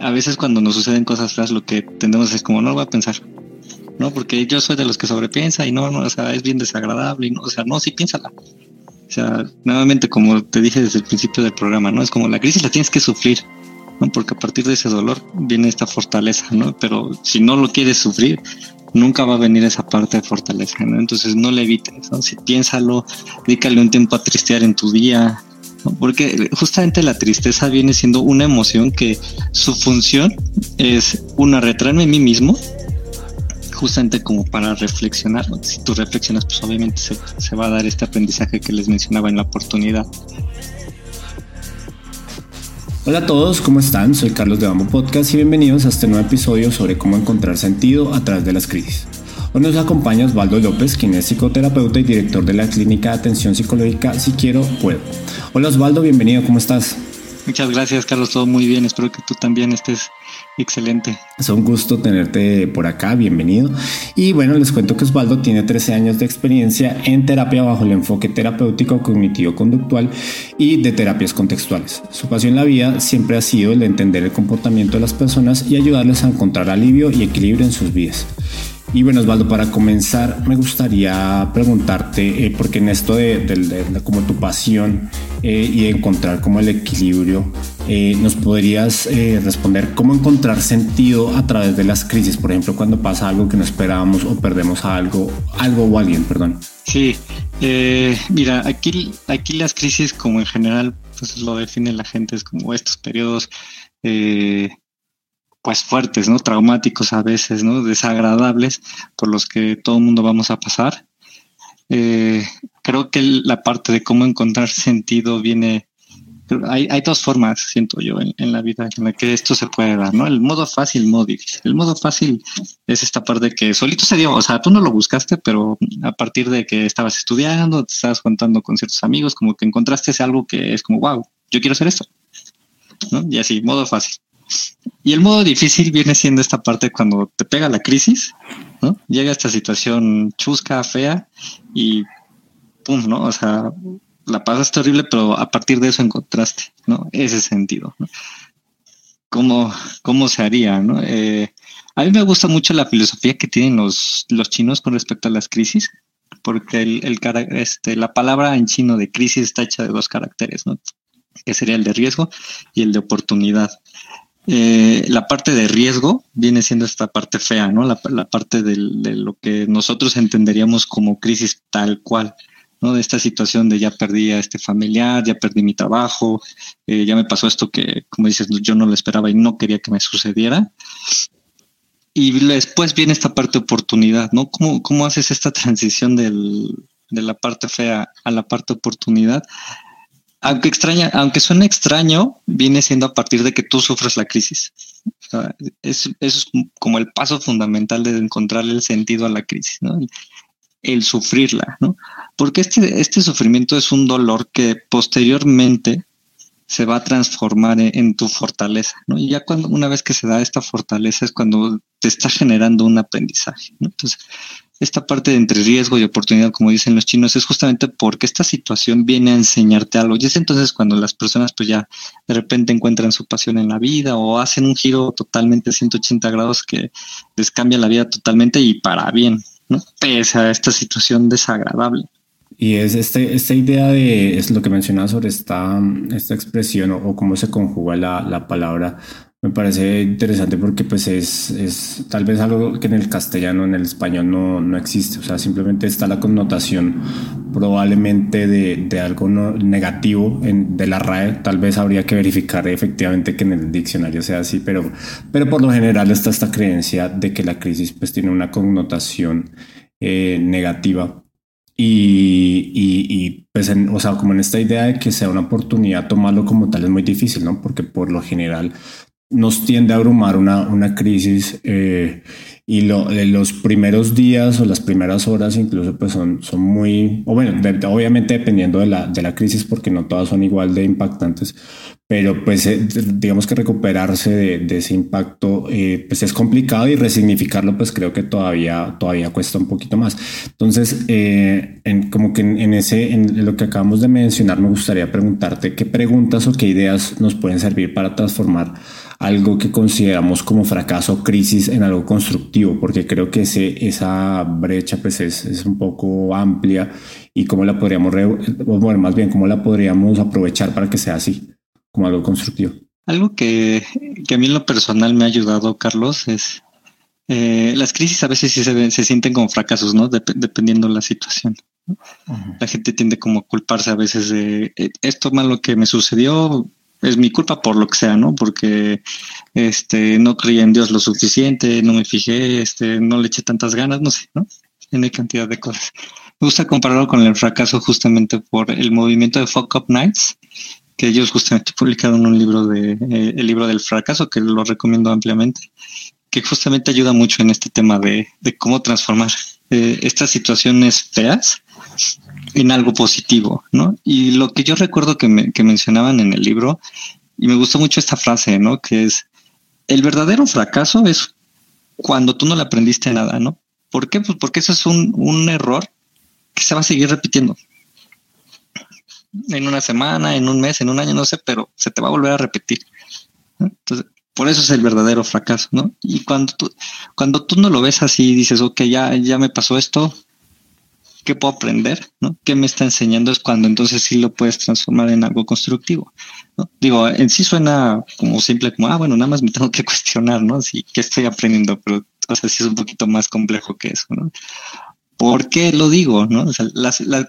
a veces cuando nos suceden cosas feas lo que tendemos es como no lo voy a pensar, ¿no? Porque yo soy de los que sobrepiensa y no, o sea, es bien desagradable y no, o sea, no, sí piénsala. O sea, nuevamente como te dije desde el principio del programa, ¿no? Es como la crisis la tienes que sufrir, ¿no? Porque a partir de ese dolor viene esta fortaleza, ¿no? Pero si no lo quieres sufrir, nunca va a venir esa parte de fortaleza, ¿no? Entonces no le evites, ¿no? Si piénsalo, dedícale un tiempo a tristear en tu día, porque justamente la tristeza viene siendo una emoción que su función es una retraerme a mí mismo, justamente como para reflexionar. Si tú reflexionas, pues obviamente se, se va a dar este aprendizaje que les mencionaba en la oportunidad. Hola a todos, ¿cómo están? Soy Carlos de Bambo Podcast y bienvenidos a este nuevo episodio sobre cómo encontrar sentido a través de las crisis. Hoy nos acompaña Osvaldo López, quien es psicoterapeuta y director de la Clínica de Atención Psicológica Si Quiero Puedo. Hola Osvaldo, bienvenido, ¿cómo estás? Muchas gracias Carlos, todo muy bien, espero que tú también estés excelente. Es un gusto tenerte por acá, bienvenido. Y bueno, les cuento que Osvaldo tiene 13 años de experiencia en terapia bajo el enfoque terapéutico cognitivo-conductual y de terapias contextuales. Su pasión en la vida siempre ha sido el de entender el comportamiento de las personas y ayudarles a encontrar alivio y equilibrio en sus vidas. Y bueno, Osvaldo, para comenzar, me gustaría preguntarte, eh, porque en esto de, como tu pasión eh, y encontrar como el equilibrio, eh, ¿nos podrías responder cómo encontrar sentido a través de las crisis? Por ejemplo, cuando pasa algo que no esperábamos o perdemos algo, algo o alguien, perdón. Sí, mira, aquí, aquí las crisis como en general, pues lo define la gente, es como estos periodos pues fuertes, ¿no? Traumáticos a veces, ¿no? Desagradables por los que todo el mundo vamos a pasar. Eh, creo que la parte de cómo encontrar sentido viene, hay, hay dos formas, siento yo, en, la vida en la que esto se puede dar, ¿no? El modo fácil, el modo difícil. El modo fácil es esta parte que solito se dio, o sea, tú no lo buscaste, pero a partir de que estabas estudiando, te estabas contando con ciertos amigos, como que encontraste algo que es como, wow, yo quiero hacer esto, ¿no? Y así, modo fácil. Y el modo difícil viene siendo esta parte cuando te pega la crisis, ¿no? Llega esta situación chusca, fea y pum, ¿no? O sea, la pasaste horrible, pero a partir de eso encontraste, ¿no? Ese sentido, ¿no? ¿Cómo, cómo se haría, ¿no? Eh, a mí me gusta mucho la filosofía que tienen los, los chinos con respecto a las crisis, porque el, el, este, la palabra en chino de crisis está hecha de dos caracteres, ¿no? Que sería el de riesgo y el de oportunidad. Eh, la parte de riesgo viene siendo esta parte fea, ¿no? La, parte de lo que nosotros entenderíamos como crisis tal cual, ¿no? De esta situación de ya perdí a este familiar, ya perdí mi trabajo, eh, ya me pasó esto que, como dices, yo no lo esperaba y no quería que me sucediera. Y después viene esta parte de oportunidad, ¿no? ¿Cómo, cómo haces esta transición del, de la parte fea a la parte oportunidad? Aunque extraña, aunque extraño, viene siendo a partir de que tú sufres la crisis. es como el paso fundamental de encontrarle el sentido a la crisis, ¿no? El, sufrirla, ¿no? Porque este, este sufrimiento es un dolor que posteriormente se va a transformar en, tu fortaleza, ¿no? Y ya cuando una vez que se da esta fortaleza es cuando te está generando un aprendizaje, ¿no? Entonces, esta parte de entre riesgo y oportunidad, como dicen los chinos, es justamente porque esta situación viene a enseñarte algo. Y es entonces cuando las personas pues ya de repente encuentran su pasión en la vida o hacen un giro totalmente 180 grados que les cambia la vida totalmente y para bien, ¿no? Pese a esta situación desagradable. Y es este, esta idea de, es lo que mencionaba sobre esta, esta expresión o, cómo se conjuga la, la palabra me parece interesante porque pues es, es, tal vez algo que en el castellano, en el español no, no existe. O sea, simplemente está la connotación probablemente de, de algo negativo en, de la RAE. Tal vez habría que verificar efectivamente que en el diccionario sea así, pero, pero por lo general está esta creencia de que la crisis pues tiene una connotación eh, negativa. Y, y, y pues, en, o sea, como en esta idea de que sea una oportunidad, tomarlo como tal es muy difícil, ¿no? Porque por lo general nos tiende a abrumar una, una crisis eh, y lo, los primeros días o las primeras horas incluso pues son, son muy, o bueno, obviamente dependiendo de la, de la crisis porque no todas son igual de impactantes, pero pues eh, digamos que recuperarse de, ese impacto eh, pues es complicado y resignificarlo pues creo que todavía, todavía cuesta un poquito más. Entonces, eh, en, como que en, ese, en lo que acabamos de mencionar, me gustaría preguntarte qué preguntas o qué ideas nos pueden servir para transformar algo que consideramos como fracaso crisis en algo constructivo, porque creo que ese, esa brecha pues es, es un poco amplia y cómo la podríamos, bueno, más bien cómo la podríamos aprovechar para que sea así como algo constructivo. Algo que, a mí en lo personal me ha ayudado, Carlos, es eh, las crisis a veces sí se, se sienten como fracasos, ¿no? dependiendo de la situación. La gente tiende como a culparse a veces de eh, esto malo que me sucedió es mi culpa por lo que sea, ¿no? Porque este no creí en Dios lo suficiente, no me fijé, este no le eché tantas ganas, no sé, ¿no? Tiene cantidad de cosas. Me gusta compararlo con el fracaso justamente por el movimiento de Fuck Up Nights que ellos justamente publicaron un libro de eh, el libro del fracaso que lo recomiendo ampliamente que justamente ayuda mucho en este tema de, cómo transformar eh, estas situaciones feas en algo positivo, ¿no? Y lo que yo recuerdo que, me, que mencionaban en el libro, y me gustó mucho esta frase, ¿no? Que es, el verdadero fracaso es cuando tú no le aprendiste nada, ¿no? ¿Por qué? Pues porque eso es un, un error que se va a seguir repitiendo en una semana, en un mes, en un año, no sé, pero se te va a volver a repetir. Entonces, por eso es el verdadero fracaso, ¿no? Y cuando tú, cuando tú no lo ves así, dices, ok, ya, ya me pasó esto, ¿qué puedo aprender? ¿no? ¿Qué me está enseñando? Es cuando entonces sí lo puedes transformar en algo constructivo. ¿no? Digo, en sí suena como simple, como, ah, bueno, nada más me tengo que cuestionar, ¿no? Sí, ¿qué estoy aprendiendo? Pero, o sea, sí es un poquito más complejo que eso, ¿no? ¿Por qué lo digo? ¿no?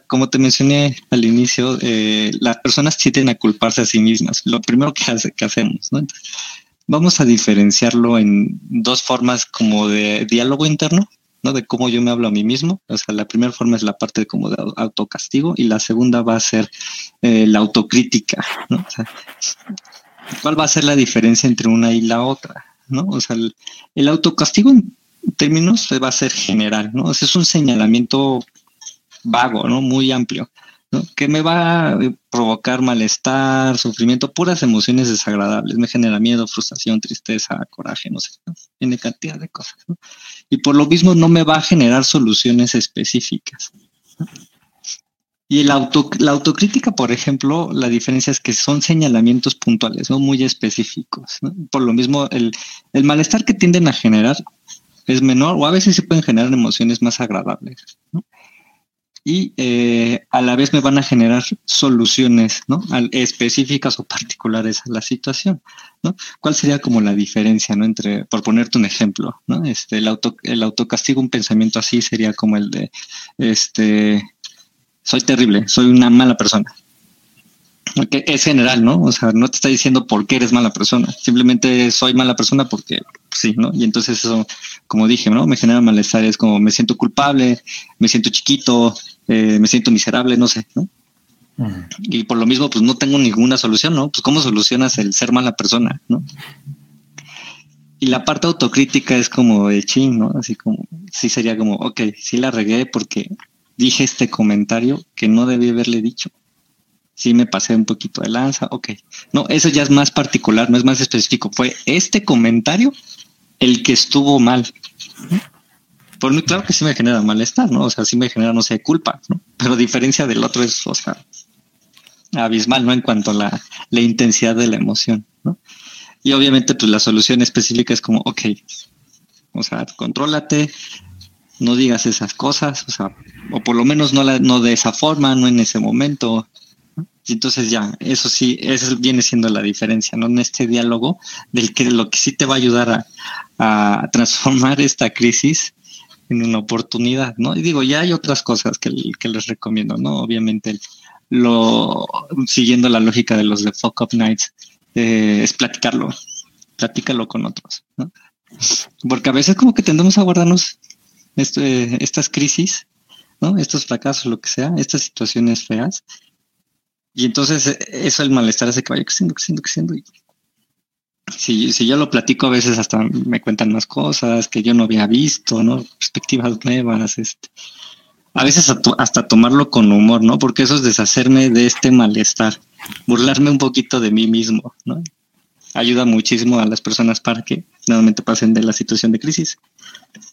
como te mencioné al inicio, eh, las personas tienden a culparse a sí mismas. Lo primero que, hace, que hacemos. ¿no? vamos a diferenciarlo en dos formas como de diálogo interno, ¿no? de cómo yo me hablo a mí mismo. O sea, la primera forma es la parte de como de autocastigo y la segunda va a ser eh, la autocrítica. ¿no? ¿Cuál va a ser la diferencia entre una y la otra? ¿no? O sea, el, el autocastigo términos va a ser general, ¿no? es un señalamiento vago, ¿no? Muy amplio, ¿no? Que me va a provocar malestar, sufrimiento, puras emociones desagradables. Me genera miedo, frustración, tristeza, coraje, no sé, tiene cantidad de cosas, ¿no? Y por lo mismo no me va a generar soluciones específicas. Y el auto, la autocrítica, por ejemplo, la diferencia es que son señalamientos puntuales, ¿no? Muy específicos. Por lo mismo, el, el malestar que tienden a generar es menor o a veces se pueden generar emociones más agradables. Y eh, a la vez me van a generar soluciones ¿no? específicas o particulares a la situación. ¿no? ¿Cuál sería como la diferencia ¿no? entre, por ponerte un ejemplo, ¿no? este, el, auto, el autocastigo, un pensamiento así sería como el de, este, soy terrible, soy una mala persona. Es general, ¿no? O sea, no te está diciendo por qué eres mala persona, simplemente soy mala persona porque sí, ¿no? Y entonces eso, como dije, ¿no? Me genera malestar, es como me siento culpable, me siento chiquito, eh, me siento miserable, no sé, ¿no? Y por lo mismo, pues no tengo ninguna solución, ¿no? Pues cómo solucionas el ser mala persona, ¿no? Y la parte autocrítica es como de ching, ¿no? Así como, sí sería como, ok, sí la regué porque dije este comentario que no debí haberle dicho sí me pasé un poquito de lanza, ok. No, eso ya es más particular, no es más específico. Fue este comentario el que estuvo mal. Por mí, claro que sí me genera malestar, ¿no? O sea, sí me genera, no sé, culpa, ¿no? Pero diferencia del otro es, o sea, abismal, ¿no? En cuanto a la, intensidad de la emoción, ¿no? Y obviamente, pues la solución específica es como, ok, o sea, contrólate, no digas esas cosas, o sea, o por lo menos no, la, no de esa forma, no en ese momento, y entonces ya, eso sí, eso viene siendo la diferencia, ¿no? En este diálogo del que lo que sí te va a ayudar a, transformar esta crisis en una oportunidad, ¿no? Y digo, ya hay otras cosas que, les recomiendo, ¿no? Obviamente, lo siguiendo la lógica de los de Fuck Up Nights, eh, es platicarlo, platícalo con otros, ¿no? Porque a veces como que tendemos a guardarnos este, estas crisis, ¿no? Estos fracasos, lo que sea, estas situaciones feas, y entonces eh, eso el malestar hace que vaya creciendo, creciendo, creciendo. si, si yo lo platico a veces hasta me cuentan más cosas que yo no había visto, ¿no? Perspectivas nuevas, este. A veces hasta tomarlo con humor, ¿no? Porque eso es deshacerme de este malestar, burlarme un poquito de mí mismo, ¿no? Ayuda muchísimo a las personas para que nuevamente pasen de la situación de crisis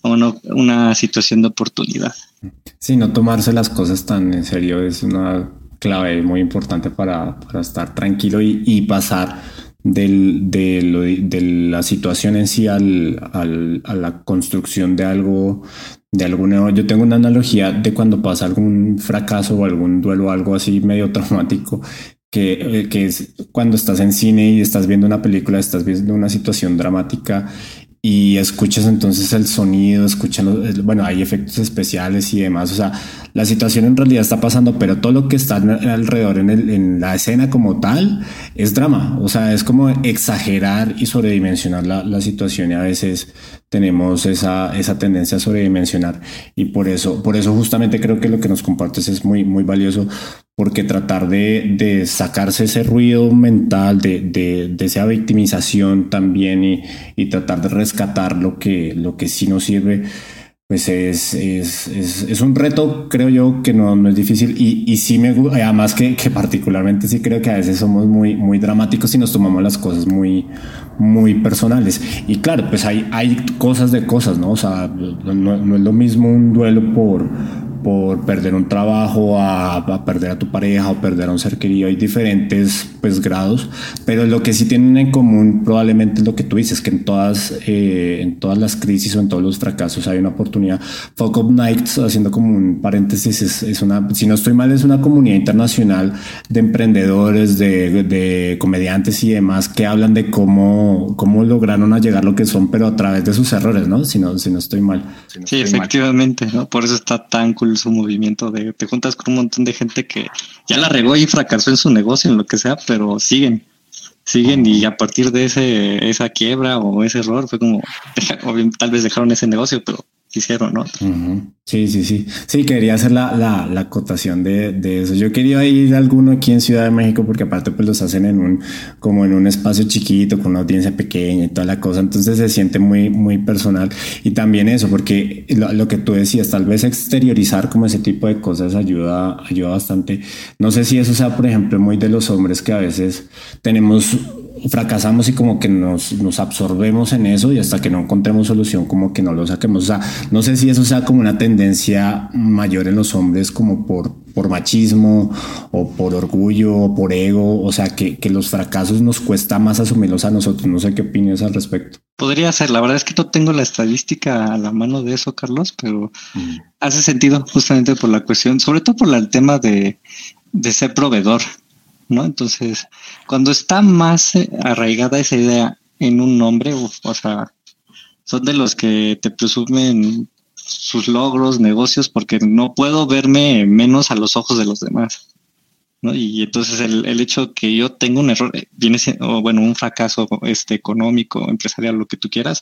o no una situación de oportunidad. Sí, no tomarse las cosas tan en serio es una clave muy importante para, para estar tranquilo y, y pasar del, de, lo, de, la situación en sí al, al, a la construcción de algo, de. Yo tengo una analogía de cuando pasa algún fracaso o algún duelo, algo así medio traumático, que, eh, que es cuando estás en cine y estás viendo una película, estás viendo una situación dramática y escuchas entonces el sonido, escuchan, bueno, hay efectos especiales y demás, o sea, la situación en realidad está pasando, pero todo lo que está alrededor en, la escena como tal es drama, o sea, es como exagerar y sobredimensionar la, situación y a veces tenemos esa, tendencia a sobredimensionar. Y por eso, por eso justamente creo que lo que nos compartes es muy, muy valioso porque tratar de, sacarse ese ruido mental, de, esa victimización también y, tratar de rescatar lo que sí nos sirve, pues es, es, es, es un reto, creo yo, que no, no es difícil y, y sí me gusta, además que, que, particularmente sí creo que a veces somos muy, muy dramáticos y nos tomamos las cosas muy, muy personales. Y claro, pues hay, hay cosas de cosas, ¿no? O sea, no, no es lo mismo un duelo por por perder un trabajo, a, perder a tu pareja o perder a un ser querido. Hay diferentes pues, grados, pero lo que sí tienen en común probablemente es lo que tú dices, que en todas, eh, en todas las crisis o en todos los fracasos hay una oportunidad. Fuck Nights, haciendo como un paréntesis, es, es, una, si no estoy mal, es una comunidad internacional de emprendedores, de, de comediantes y demás que hablan de cómo, cómo lograron a llegar lo que son, pero a través de sus errores, ¿no? Si no, si no estoy mal. Si no sí, estoy efectivamente, mal. ¿no? Por eso está tan cool su movimiento de te juntas con un montón de gente que ya la regó y fracasó en su negocio, en lo que sea, pero siguen, siguen y a partir de ese esa quiebra o ese error fue como tal vez dejaron ese negocio, pero hicieron, ¿no? Uh. Sí, sí, sí. Sí, quería hacer la, la, la acotación de, de, eso. Yo quería ir a alguno aquí en Ciudad de México porque aparte pues los hacen en un, como en un espacio chiquito, con una audiencia pequeña y toda la cosa. Entonces se siente muy, muy personal. Y también eso, porque lo, lo que tú decías, tal vez exteriorizar como ese tipo de cosas ayuda, ayuda bastante. No sé si eso sea, por ejemplo, muy de los hombres que a veces tenemos fracasamos y como que nos, nos absorbemos en eso y hasta que no encontremos solución como que no lo saquemos. O sea, no sé si eso sea como una tendencia mayor en los hombres como por, por machismo o por orgullo o por ego, o sea, que, que los fracasos nos cuesta más asumirlos a nosotros. No sé qué opinas al respecto. Podría ser, la verdad es que no tengo la estadística a la mano de eso, Carlos, pero mm. hace sentido justamente por la cuestión, sobre todo por el tema de, de ser proveedor. ¿No? Entonces, cuando está más eh, arraigada esa idea en un nombre, o sea, son de los que te presumen sus logros, negocios, porque no puedo verme menos a los ojos de los demás. ¿no? Y entonces el, el hecho que yo tengo un error, eh, viene siendo, bueno, un fracaso este, económico, empresarial, lo que tú quieras,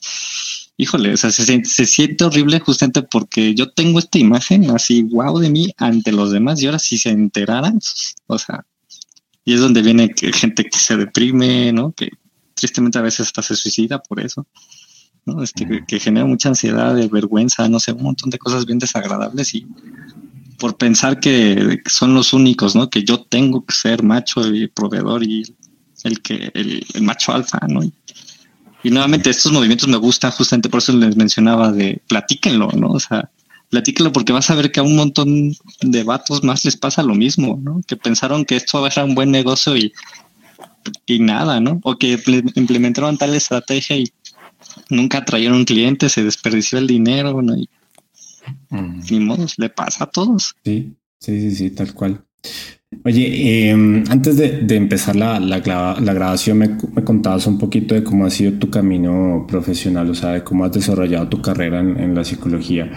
híjole, o sea, se, se, siente horrible justamente porque yo tengo esta imagen así, wow, de mí ante los demás, y ahora si se enteraran, o sea, y es donde viene que gente que se deprime, ¿no? Que tristemente a veces hasta se suicida por eso, ¿no? Este, que, que genera mucha ansiedad, de vergüenza, no sé, un montón de cosas bien desagradables y por pensar que son los únicos, ¿no? Que yo tengo que ser macho y proveedor y el que el, el macho alfa, ¿no? Y, y, nuevamente estos movimientos me gustan justamente por eso les mencionaba de platíquenlo, ¿no? O sea, platíquenlo porque vas a ver que a un montón de vatos más les pasa lo mismo, ¿no? Que pensaron que esto era un buen negocio y, y nada, ¿no? O que implementaron tal estrategia y nunca trajeron clientes, se desperdició el dinero, ¿no? Y, mm. Ni modo, le pasa a todos. Sí, sí, sí, sí, tal cual. Oye, eh, antes de, de empezar la, la, la grabación, me, me, contabas un poquito de cómo ha sido tu camino profesional, o sea, de cómo has desarrollado tu carrera en, en la psicología.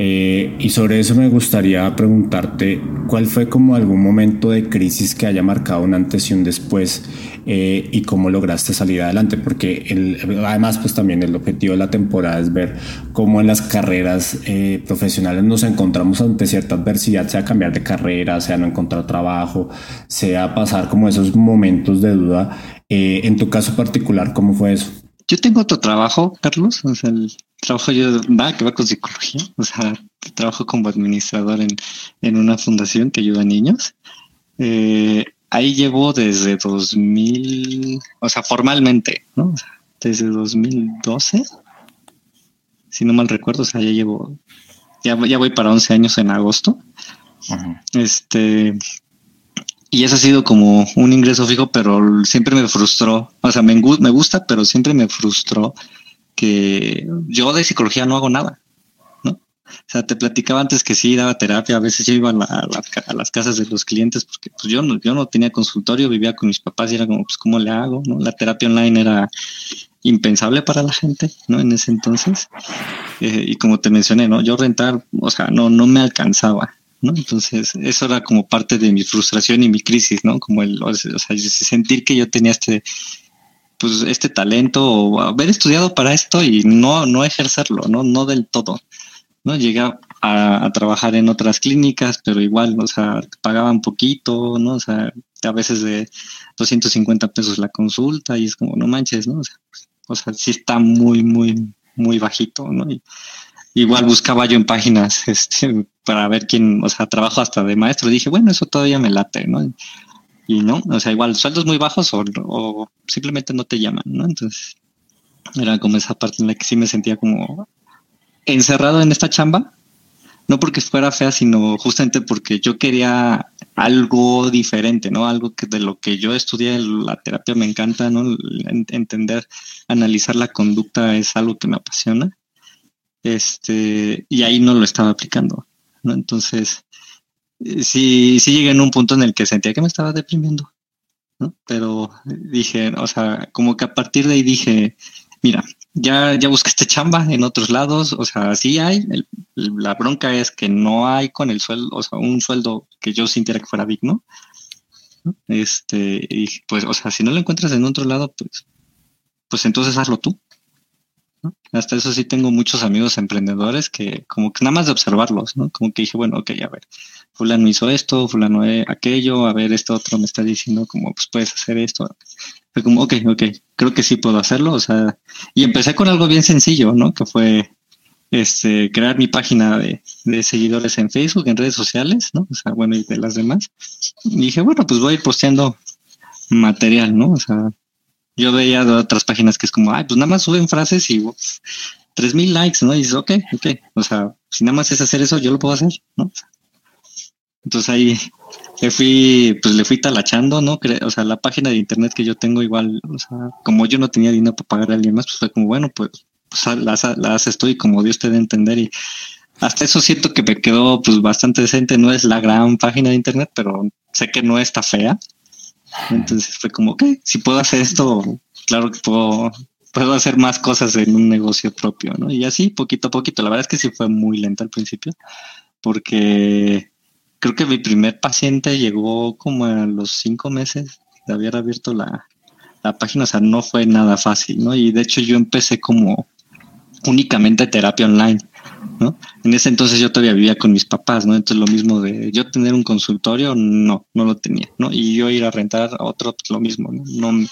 Eh, y sobre eso me gustaría preguntarte, ¿cuál fue como algún momento de crisis que haya marcado un antes y un después eh, y cómo lograste salir adelante? Porque el, además, pues también el objetivo de la temporada es ver cómo en las carreras eh, profesionales nos encontramos ante cierta adversidad, sea cambiar de carrera, sea no encontrar trabajo, sea pasar como esos momentos de duda Eh, en tu caso particular, ¿cómo fue eso? Yo tengo otro trabajo, Carlos. O sea, el trabajo yo nada que ver con psicología. O sea, trabajo como administrador en, en una fundación que ayuda a niños. Eh, ahí llevo desde 2000, o sea, formalmente, ¿no? Desde 2012, si no mal recuerdo, o sea, ya llevo, ya, ya voy para 11 años en agosto. Este, y eso ha sido como un ingreso fijo, pero siempre me frustró. O sea, me, me gusta, pero siempre me frustró que yo de psicología no hago nada. ¿no? O sea, te platicaba antes que sí daba terapia, a veces yo iba a, las casas de los clientes porque pues yo no, yo no tenía consultorio, vivía con mis papás y era como, pues, ¿cómo le hago? ¿no? La terapia online era impensable para la gente, ¿no? En ese entonces. Eh, y como te mencioné, ¿no? Yo rentar, o sea, no, no me alcanzaba. ¿No? Entonces, eso era como parte de mi frustración y mi crisis, ¿no? Como el, o sea, sentir que yo tenía este, pues, este talento o haber estudiado para esto y no, no ejercerlo, ¿no? No del todo, ¿no? Llegué a, trabajar en otras clínicas, pero igual, o sea, pagaban poquito, ¿no? O sea, a veces de 250 pesos la consulta y es como, no manches, ¿no? O sea, o sea sí está muy, muy, muy bajito, ¿no? Y, igual buscaba yo en páginas este, para ver quién, o sea, trabajo hasta de maestro. Dije, bueno, eso todavía me late, ¿no? Y no, o sea, igual sueldos muy bajos o, simplemente no te llaman, ¿no? Entonces, era como esa parte en la que sí me sentía como encerrado en esta chamba, no porque fuera fea, sino justamente porque yo quería algo diferente, ¿no? Algo que de lo que yo estudié, la terapia me encanta, ¿no? Entender, analizar la conducta es algo que me apasiona este, y ahí no lo estaba aplicando, Entonces, eh, sí, sí llegué en un punto en el que sentía que me estaba deprimiendo, ¿no? Pero dije, o sea, como que a partir de ahí dije, mira, ya, ya buscaste chamba en otros lados, o sea, sí hay, la bronca es que no hay con el sueldo, o sea, un sueldo que yo sintiera que fuera digno. Este, y pues, o sea, si no lo encuentras en otro lado, pues, pues entonces hazlo tú. Hasta eso sí tengo muchos amigos emprendedores que como que nada más de observarlos, ¿no? Como que dije, bueno, ok, a ver, fulano hizo esto, fulano aquello, a ver, esto otro me está diciendo como, pues puedes hacer esto. Fue como, ok, ok, creo que sí puedo hacerlo, o sea, y empecé con algo bien sencillo, ¿no? Que fue este, crear mi página de, de seguidores en Facebook, en redes sociales, ¿no? O sea, bueno, y de las demás. Y dije, bueno, pues voy posteando material, ¿no? O sea, yo veía de otras páginas que es como, ay, pues nada más suben frases y tres mil likes, ¿no? Y dices, ok, ok. O sea, si nada más es hacer eso, yo lo puedo hacer, ¿no? Entonces ahí le fui, pues le fui talachando, ¿no? O sea, la página de internet que yo tengo igual, o sea, como yo no tenía dinero para pagar a alguien más, pues fue como, bueno, pues, pues las, haces tú y como Dios te dé entender y hasta eso siento que me quedó pues bastante decente, no es la gran página de internet, pero sé que no está fea, entonces fue como, ok, si puedo hacer esto, claro que puedo, puedo hacer más cosas en un negocio propio, ¿no? Y así, poquito a poquito. La verdad es que sí fue muy lento al principio, porque creo que mi primer paciente llegó como a los cinco meses de haber abierto la, la página, o sea, no fue nada fácil, ¿no? Y de hecho yo empecé como únicamente terapia online. ¿No? En ese entonces yo todavía vivía con mis papás, ¿no? Entonces lo mismo de yo tener un consultorio, no, no lo tenía, ¿no? Y yo ir a rentar a otro, lo mismo, ¿no?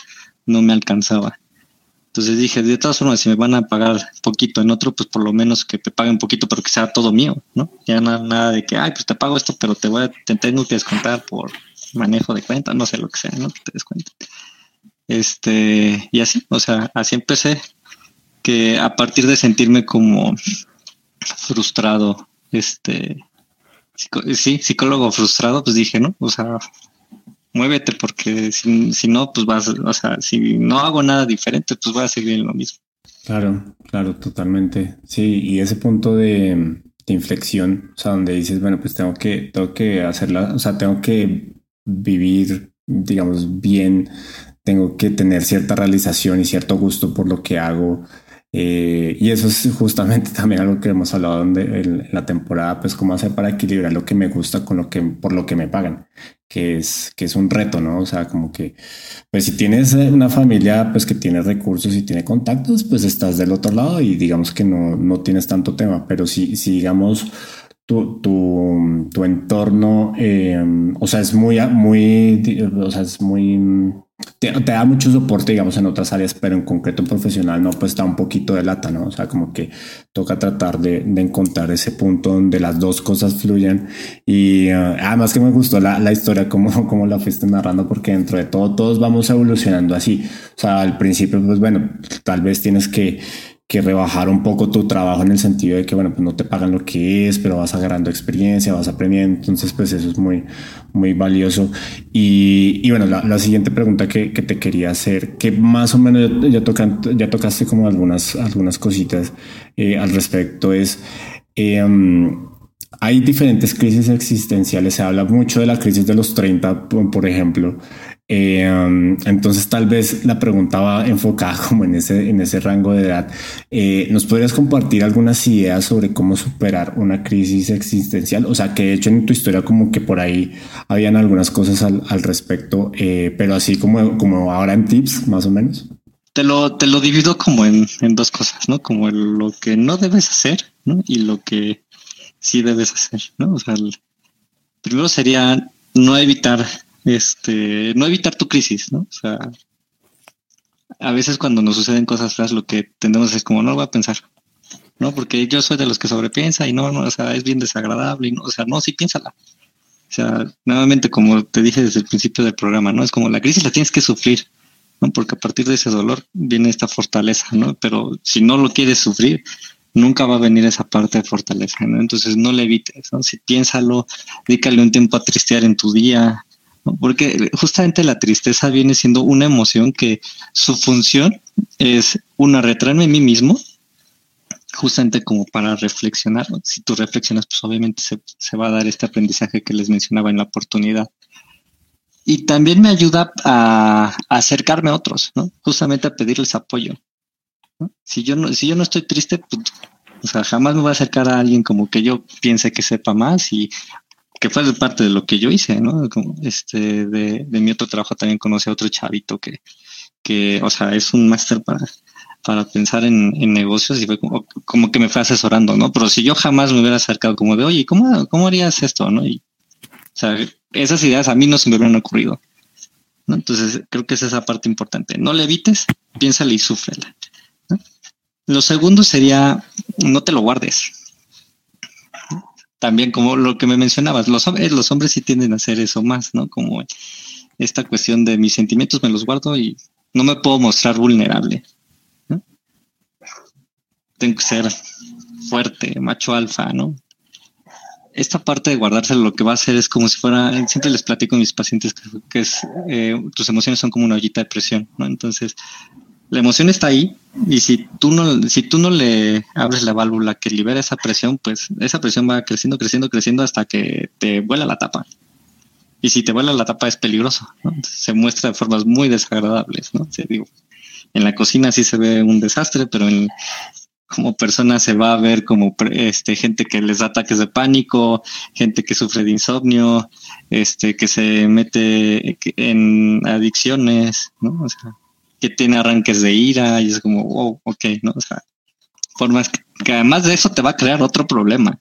No, me alcanzaba. Entonces dije, de todas formas, si me van a pagar poquito en otro, pues por lo menos que te paguen poquito, pero que sea todo mío, ¿no? Ya nada, nada de que, ay, pues te pago esto, pero te voy a, te tengo que descontar por manejo de cuenta, no sé lo que sea, ¿no? Que te. Este, y así, o sea, así empecé, que a partir de sentirme como frustrado, este, sí, psicólogo frustrado, pues dije, ¿no? O sea, muévete porque si, si no, pues vas, o sea, si no hago nada diferente, pues voy a seguir en lo mismo. Claro, claro, totalmente. Sí, y ese punto de, de inflexión, o sea, donde dices, bueno, pues tengo que, tengo que hacerla, o sea, tengo que vivir, digamos, bien, tengo que tener cierta realización y cierto gusto por lo que hago eh, y eso es justamente también algo que hemos hablado en, la temporada, pues cómo hacer para equilibrar lo que me gusta con lo que, por lo que me pagan, que es, que es un reto, ¿no? O sea, como que, pues si tienes eh, una familia, pues que tiene recursos y tiene contactos, pues estás del otro lado y digamos que no, no tienes tanto tema, pero si, si digamos tu, tu, tu entorno, eh, o sea, es muy, muy, o sea, es muy te, da mucho soporte, digamos, en otras áreas, pero en concreto en profesional no, pues está un poquito de lata, ¿no? O sea, como que toca tratar de, encontrar ese punto donde las dos cosas fluyan. Y uh, además que me gustó la, la historia, como, como la fuiste narrando, porque dentro de todo todos vamos evolucionando así. O sea, al principio, pues bueno, tal vez tienes que que rebajar un poco tu trabajo en el sentido de que, bueno, pues no te pagan lo que es, pero vas agarrando experiencia, vas aprendiendo. Entonces, pues eso es muy, muy valioso. Y, y bueno, la, siguiente pregunta que, que, te quería hacer, que más o menos ya, tocan, ya tocaste como algunas, algunas cositas eh, al respecto, es... Eh, hay diferentes crisis existenciales. Se habla mucho de la crisis de los 30, por ejemplo. Eh, um, entonces tal vez la pregunta va enfocada como en ese, en ese rango de edad. Eh, ¿Nos podrías compartir algunas ideas sobre cómo superar una crisis existencial? O sea, que de hecho en tu historia como que por ahí habían algunas cosas al, respecto, eh, pero así como, como ahora en tips, más o menos. Te lo, te lo divido como en, en dos cosas, ¿no? Como lo que no debes hacer, ¿no? Y lo que sí debes hacer, ¿no? O sea, primero sería no evitar, este, no evitar tu crisis, ¿no? O sea, a veces cuando nos suceden cosas feas, lo que tendemos es como, no lo voy a pensar, ¿no? Porque yo soy de los que sobrepiensa y no, no, o sea, es bien desagradable, y no, o sea, no, sí piénsala. O sea, nuevamente, como te dije desde el principio del programa, ¿no? Es como la crisis la tienes que sufrir, ¿no? Porque a partir de ese dolor viene esta fortaleza, ¿no? Pero si no lo quieres sufrir, nunca va a venir esa parte de fortaleza, ¿no? Entonces no le evites, ¿no? Si piénsalo, dedícale un tiempo a tristear en tu día, porque justamente la tristeza viene siendo una emoción que su función es, una, retraerme a mí mismo, justamente como para reflexionar. Si tú reflexionas, pues obviamente se, va a dar este aprendizaje que les mencionaba en la oportunidad. Y también me ayuda a, a acercarme a otros, ¿no? Justamente a pedirles apoyo. Si yo no, si yo no estoy triste, pues, o sea, jamás me voy a acercar a alguien como que yo piense que sepa más y que fue parte de lo que yo hice, ¿no? este, de, mi otro trabajo también conocí a otro chavito que, que, o sea, es un máster para, para pensar en, negocios y fue como, como, que me fue asesorando, ¿no? Pero si yo jamás me hubiera acercado como de, oye, ¿cómo, cómo harías esto, no? Y, o sea, esas ideas a mí no se me hubieran ocurrido. ¿no? Entonces, creo que es esa parte importante. No le evites, piénsale y súfrela. Lo segundo sería, no te lo guardes. También como lo que me mencionabas, los, hombres, los hombres sí tienden a hacer eso más, ¿no? Como esta cuestión de mis sentimientos me los guardo y no me puedo mostrar vulnerable. Tengo que ser fuerte, macho alfa, ¿no? Esta parte de guardárselo lo que va a hacer es como si fuera, siempre les platico a mis pacientes que, es, eh, tus emociones son como una ollita de presión, ¿no? Entonces, la emoción está ahí y si tú no si tú no le abres la válvula que libera esa presión, pues esa presión va creciendo, creciendo, creciendo hasta que te vuela la tapa. Y si te vuela la tapa es peligroso, se muestra de formas muy desagradables, ¿no? digo, en la cocina sí se ve un desastre, pero en, como persona se va a ver como este gente que les da ataques de pánico, gente que sufre de insomnio, este que se mete en adicciones, ¿no? O sea, que tiene arranques de ira y es como, wow, ok, ¿no? O sea, formas que, además de eso te va a crear otro problema.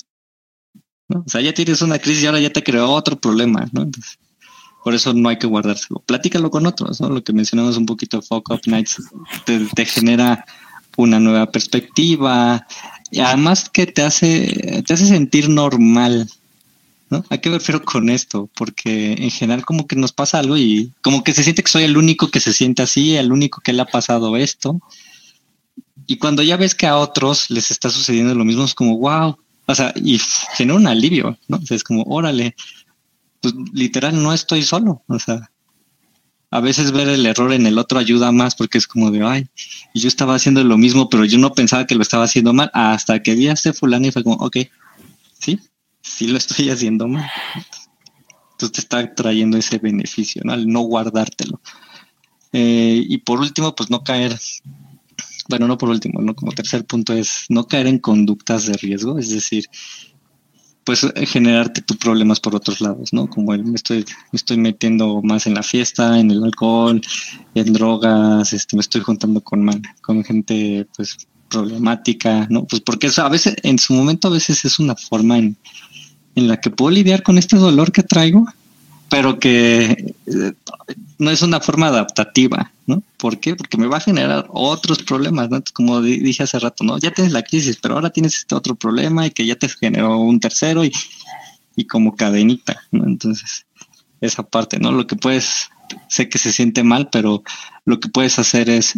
¿no? O sea, ya tienes una crisis y ahora ya te creó otro problema, ¿no? por eso no hay que guardárselo. Platícalo con otros, ¿no? Lo que mencionamos un poquito, Fuck Up Nights, te, te genera una nueva perspectiva y además que te hace, te hace sentir normal, ¿no? ¿A qué me refiero con esto? Porque en general como que nos pasa algo y como que se siente que soy el único que se siente así, el único que le ha pasado esto. Y cuando ya ves que a otros les está sucediendo lo mismo, es como, wow, o sea, y genera un alivio, ¿no? es como, órale, pues literal no estoy solo, o sea, a veces ver el error en el otro ayuda más porque es como de, ay, yo estaba haciendo lo mismo, pero yo no pensaba que lo estaba haciendo mal, hasta que vi a este fulano y fue como, ok, sí, si lo estoy haciendo mal. Entonces te está trayendo ese beneficio, ¿no? Al no guardártelo. Eh, y por último, pues no caer, bueno, no por último, ¿no? Como tercer punto es no caer en conductas de riesgo, es decir, pues generarte tus problemas por otros lados, ¿no? Como el, me estoy, me estoy metiendo más en la fiesta, en el alcohol, en drogas, este, me estoy juntando con, con gente, pues, problemática, ¿no? Pues porque eso a veces, en su momento a veces es una forma en, en la que puedo lidiar con este dolor que traigo, pero que eh, no es una forma adaptativa, ¿no? ¿Por qué? Porque me va a generar otros problemas, ¿no? Como dije hace rato, ¿no? Ya tienes la crisis, pero ahora tienes este otro problema y que ya te generó un tercero y, y como cadenita, ¿no? Entonces, esa parte, ¿no? Lo que puedes, sé que se siente mal, pero lo que puedes hacer es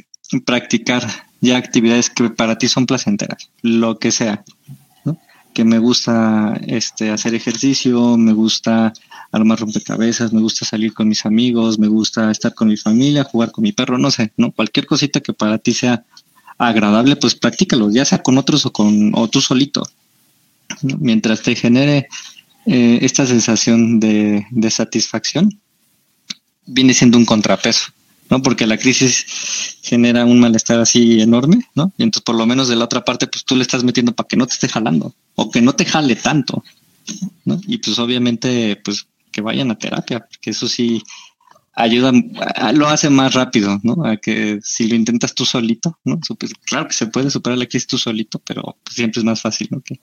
practicar ya actividades que para ti son placenteras, lo que sea. Que me gusta este hacer ejercicio, me gusta armar rompecabezas, me gusta salir con mis amigos, me gusta estar con mi familia, jugar con mi perro, no sé, ¿no? Cualquier cosita que para ti sea agradable, pues practícalo, ya sea con otros o con o tú solito. Mientras te genere eh, esta sensación de, de satisfacción, viene siendo un contrapeso. ¿No? Porque la crisis genera un malestar así enorme, ¿no? Y entonces por lo menos de la otra parte, pues tú le estás metiendo para que no te esté jalando o que no te jale tanto, ¿no? Y pues obviamente, pues que vayan a terapia, porque eso sí ayuda, lo hace más rápido, ¿no? A que si lo intentas tú solito, ¿no? Claro que se puede superar la crisis tú solito, pero pues siempre es más fácil. Que,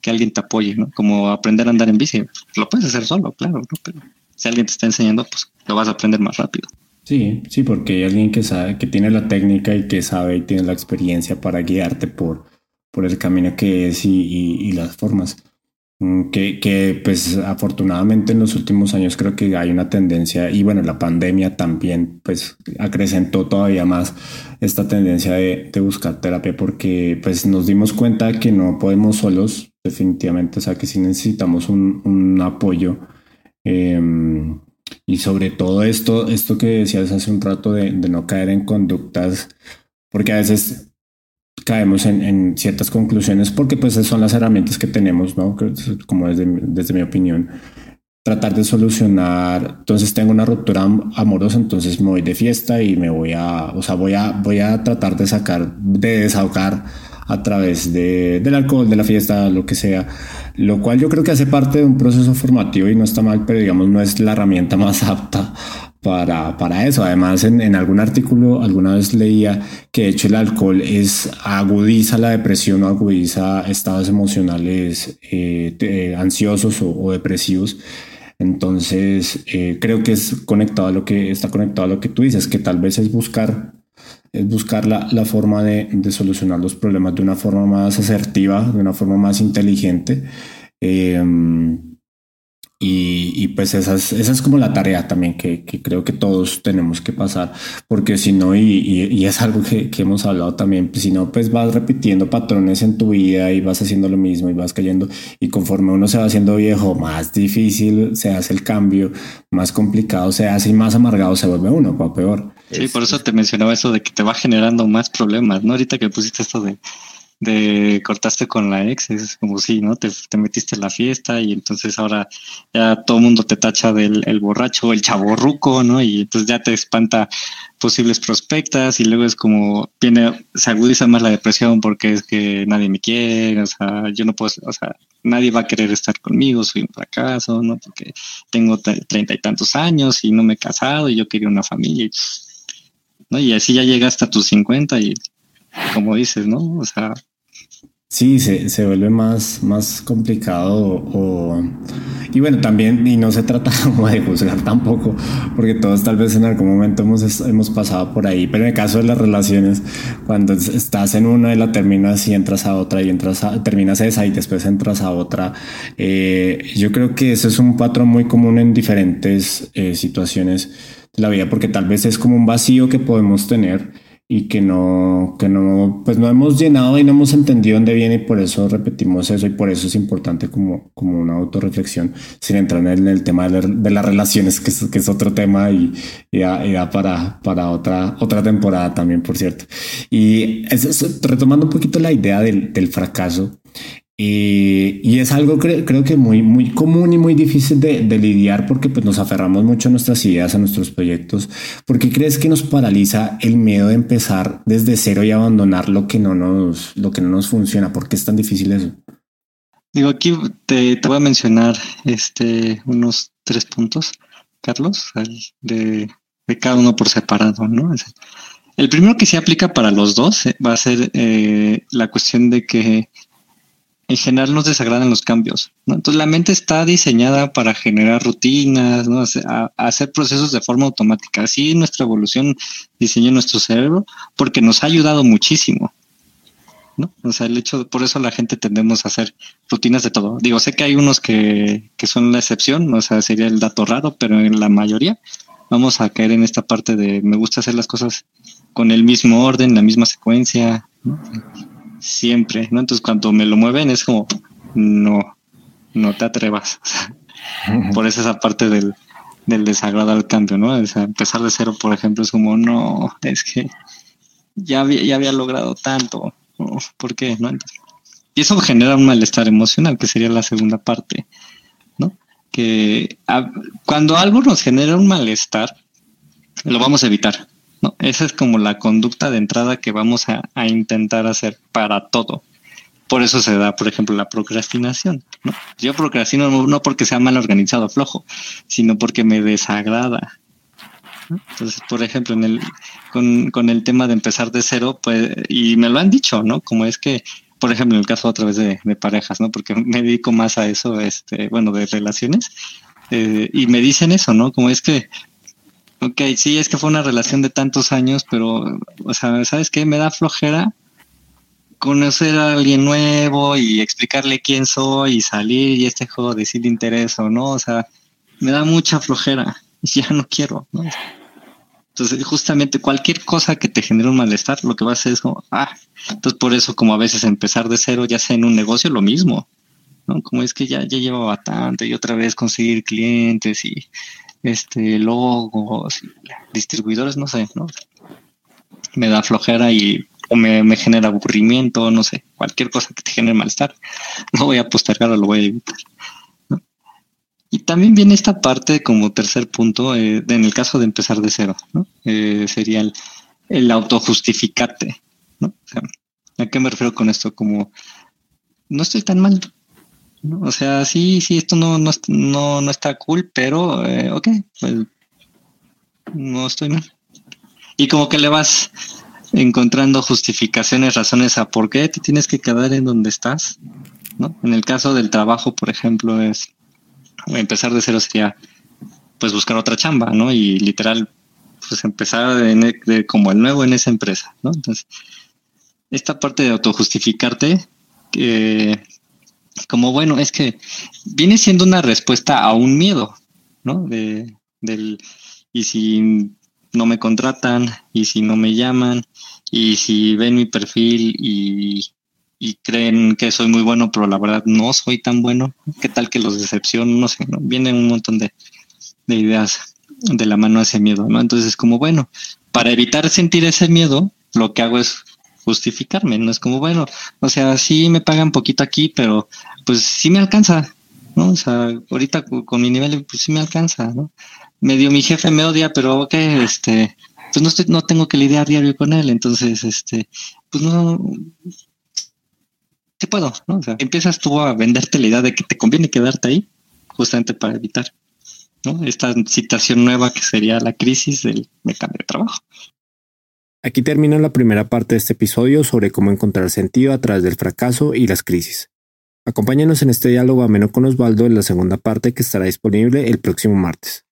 que alguien te apoye, ¿no? Como aprender a andar en bici, lo puedes hacer solo, claro, ¿no? Pero si alguien te está enseñando, pues lo vas a aprender más rápido. Sí, sí, porque hay alguien que sabe, que tiene la técnica y que sabe y tiene la experiencia para guiarte por, por el camino que es y, las formas. Mm, que, que, pues afortunadamente en los últimos años creo que hay una tendencia y bueno la pandemia también pues acrecentó todavía más esta tendencia de, buscar terapia porque pues nos dimos cuenta que no podemos solos definitivamente o sea que sí necesitamos un, apoyo eh, y sobre todo esto esto que decías hace un rato de, de no caer en conductas porque a veces caemos en, en, ciertas conclusiones porque pues son las herramientas que tenemos, ¿no? Como desde, desde mi opinión. Tratar de solucionar, entonces tengo una ruptura amorosa, entonces me voy de fiesta y me voy a, o sea, voy a, voy a tratar de sacar, de desahogar a través de, del alcohol, de la fiesta, lo que sea, lo cual yo creo que hace parte de un proceso formativo y no está mal, pero digamos no es la herramienta más apta para, para eso. Además, en, algún artículo alguna vez leía que de hecho el alcohol es agudiza la depresión o agudiza estados emocionales eh, de, ansiosos o, o, depresivos. Entonces, eh, creo que es conectado a lo que está conectado a lo que tú dices, que tal vez es buscar es buscar la, la forma de, de, solucionar los problemas de una forma más asertiva, de una forma más inteligente. Eh, y, y, pues esa es, esa es como la tarea también que, que creo que todos tenemos que pasar, porque si no, y, y, es algo que, que, hemos hablado también, pues si no, pues vas repitiendo patrones en tu vida y vas haciendo lo mismo y vas cayendo, y conforme uno se va haciendo viejo, más difícil se hace el cambio, más complicado se hace y más amargado se vuelve uno, o peor. Sí, por eso te mencionaba eso de que te va generando más problemas, ¿no? Ahorita que pusiste esto de de cortaste con la ex, es como si, ¿no? Te, te, metiste en la fiesta y entonces ahora ya todo el mundo te tacha del el borracho, el chaborruco, ¿no? Y entonces ya te espanta posibles prospectas y luego es como viene, se agudiza más la depresión porque es que nadie me quiere, o sea, yo no puedo, o sea, nadie va a querer estar conmigo, soy un fracaso, ¿no? Porque tengo treinta y tantos años y no me he casado y yo quería una familia, y, ¿no? Y así ya llega hasta tus cincuenta y como dices, ¿no? O sea, Sí, se, se vuelve más, más complicado o, y bueno, también, y no se trata como de juzgar tampoco, porque todos tal vez en algún momento hemos, hemos pasado por ahí, pero en el caso de las relaciones, cuando estás en una y la terminas y entras a otra y entras a, terminas esa y después entras a otra, eh, yo creo que ese es un patrón muy común en diferentes eh, situaciones la vida, porque tal vez es como un vacío que podemos tener y que no, que no, pues no hemos llenado y no hemos entendido dónde viene y por eso repetimos eso y por eso es importante como, como una autorreflexión, sin entrar en el, tema de, de, las relaciones, que es, que es otro tema y, y para, para otra, otra temporada también, por cierto. Y es, retomando un poquito la idea del, del fracaso, y, es algo que creo que muy, muy común y muy difícil de, de, lidiar porque pues, nos aferramos mucho a nuestras ideas, a nuestros proyectos. ¿Por qué crees que nos paraliza el miedo de empezar desde cero y abandonar lo que no nos, lo que no nos funciona? ¿Por qué es tan difícil eso? Digo, aquí te, te voy a mencionar este, unos tres puntos, Carlos, de, de cada uno por separado, ¿no? El primero que se aplica para los dos eh, va a ser eh, la cuestión de que en general nos desagradan los cambios. Entonces la mente está diseñada para generar rutinas, ¿no? hacer procesos de forma automática. Así nuestra evolución diseñó nuestro cerebro porque nos ha ayudado muchísimo. ¿no? O sea, el hecho, por eso la gente tendemos a hacer rutinas de todo. Digo, sé que hay unos que, que son la excepción, o sea, sería el dato raro, pero en la mayoría vamos a caer en esta parte de me gusta hacer las cosas con el mismo orden, la misma secuencia. ¿no? Siempre, ¿no? Entonces cuando me lo mueven es como, no, no te atrevas. por eso esa parte del, del desagrado al cambio, ¿no? O sea, empezar de cero, por ejemplo, es como, no, es que ya había, ya había logrado tanto, ¿por qué? ¿No? y eso genera un malestar emocional, que sería la segunda parte, ¿no? Que cuando algo nos genera un malestar, lo vamos a evitar. ¿No? Esa es como la conducta de entrada que vamos a, intentar hacer para todo. Por eso se da, por ejemplo, la procrastinación. Yo procrastino no porque sea mal organizado, flojo, sino porque me desagrada. Entonces, por ejemplo, en el, con, el tema de empezar de cero, pues, y me lo han dicho, ¿no? Como es que, por ejemplo, en el caso otra vez de, parejas, ¿no? Porque me dedico más a eso, este, bueno, de relaciones, eh, y me dicen eso, ¿no? Como es que Ok, sí, es que fue una relación de tantos años, pero, o sea, ¿sabes qué? Me da flojera conocer a alguien nuevo y explicarle quién soy y salir y este juego de interés o no, o sea, me da mucha flojera, ya no quiero, ¿no? Entonces, justamente cualquier cosa que te genere un malestar, lo que va a hacer es como, ah, entonces por eso como a veces empezar de cero, ya sea en un negocio, lo mismo, ¿no? Como es que ya, ya llevaba tanto y otra vez conseguir clientes y este logos, distribuidores, no sé, ¿no? Me da flojera y o me, genera aburrimiento, no sé, cualquier cosa que te genere malestar, no voy a postergar o lo voy a evitar. Y también viene esta parte como tercer punto, eh, en el caso de empezar de cero, ¿no? Eh, sería el, el autojustificarte, ¿no? ¿A qué me refiero con esto? Como, no estoy tan mal, o sea, sí, sí, esto no, no, no, está cool, pero eh, ok, pues no estoy mal. Y como que le vas encontrando justificaciones, razones a por qué te tienes que quedar en donde estás. ¿no? En el caso del trabajo, por ejemplo, es empezar de cero sería pues buscar otra chamba, ¿no? Y literal, pues empezar de, como el nuevo en esa empresa, ¿no? Entonces, esta parte de autojustificarte, que como bueno, es que viene siendo una respuesta a un miedo, ¿no? De, del, y si no me contratan, y si no me llaman, y si ven mi perfil y, creen que soy muy bueno, pero la verdad no soy tan bueno, ¿qué tal que los decepciono? No sé, ¿no? Vienen un montón de, de ideas de la mano a ese miedo, ¿no? Entonces, como bueno, para evitar sentir ese miedo, lo que hago es justificarme, no es como, bueno, o sea, sí me pagan poquito aquí, pero pues sí me alcanza, ¿no? O sea, ahorita con mi nivel, pues sí me alcanza, ¿no? Medio mi jefe me odia, pero ok, este, pues no estoy, no tengo que lidiar diario con él, entonces, este, pues no, sí puedo, ¿no? O sea, empiezas tú a venderte la idea de que te conviene quedarte ahí, justamente para evitar, ¿no? Esta situación nueva que sería la crisis del me cambio de trabajo. Aquí termina la primera parte de este episodio sobre cómo encontrar sentido a través del fracaso y las crisis. Acompáñanos en este diálogo ameno con Osvaldo en la segunda parte que estará disponible el próximo martes.